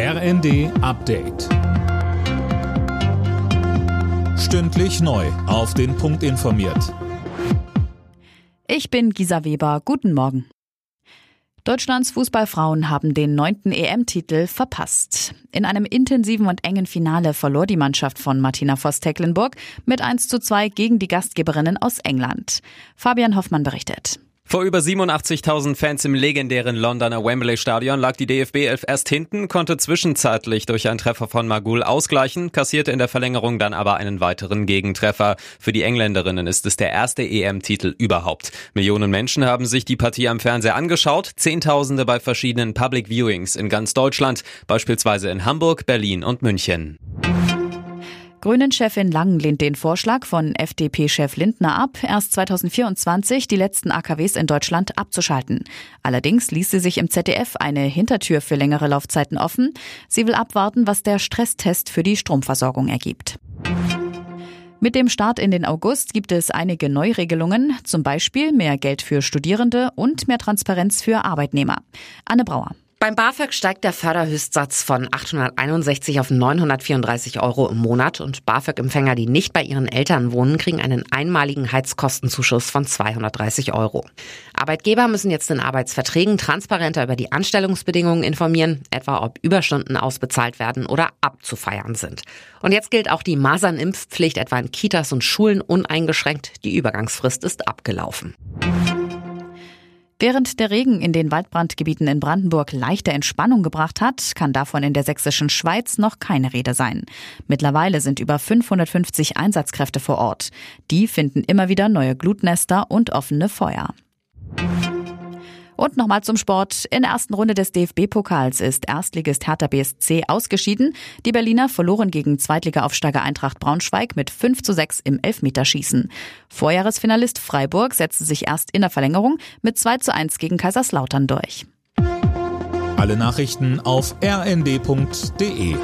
RND Update. Stündlich neu. Auf den Punkt informiert. Ich bin Gisa Weber. Guten Morgen. Deutschlands Fußballfrauen haben den neunten EM-Titel verpasst. In einem intensiven und engen Finale verlor die Mannschaft von Martina Voss-Tecklenburg mit 1 zu 2 gegen die Gastgeberinnen aus England. Fabian Hoffmann berichtet. Vor über 87.000 Fans im legendären Londoner Wembley Stadion lag die DFB 11 erst hinten, konnte zwischenzeitlich durch einen Treffer von Magul ausgleichen, kassierte in der Verlängerung dann aber einen weiteren Gegentreffer. Für die Engländerinnen ist es der erste EM-Titel überhaupt. Millionen Menschen haben sich die Partie am Fernseher angeschaut, Zehntausende bei verschiedenen Public Viewings in ganz Deutschland, beispielsweise in Hamburg, Berlin und München. Grünen-Chefin Lang lehnt den Vorschlag von FDP-Chef Lindner ab, erst 2024 die letzten AKWs in Deutschland abzuschalten. Allerdings ließ sie sich im ZDF eine Hintertür für längere Laufzeiten offen. Sie will abwarten, was der Stresstest für die Stromversorgung ergibt. Mit dem Start in den August gibt es einige Neuregelungen, zum Beispiel mehr Geld für Studierende und mehr Transparenz für Arbeitnehmer. Anne Brauer. Beim BAföG steigt der Förderhöchstsatz von 861 auf 934 Euro im Monat und BAföG-Empfänger, die nicht bei ihren Eltern wohnen, kriegen einen einmaligen Heizkostenzuschuss von 230 Euro. Arbeitgeber müssen jetzt in Arbeitsverträgen transparenter über die Anstellungsbedingungen informieren, etwa ob Überstunden ausbezahlt werden oder abzufeiern sind. Und jetzt gilt auch die Masernimpfpflicht etwa in Kitas und Schulen uneingeschränkt. Die Übergangsfrist ist abgelaufen. Während der Regen in den Waldbrandgebieten in Brandenburg leichte Entspannung gebracht hat, kann davon in der sächsischen Schweiz noch keine Rede sein. Mittlerweile sind über 550 Einsatzkräfte vor Ort. Die finden immer wieder neue Glutnester und offene Feuer. Und nochmal zum Sport. In der ersten Runde des DFB-Pokals ist Erstligist Hertha BSC ausgeschieden. Die Berliner verloren gegen Zweitliga-Aufsteiger Eintracht Braunschweig mit 5 zu 6 im Elfmeterschießen. Vorjahresfinalist Freiburg setzte sich erst in der Verlängerung mit 2 zu 1 gegen Kaiserslautern durch. Alle Nachrichten auf rnd.de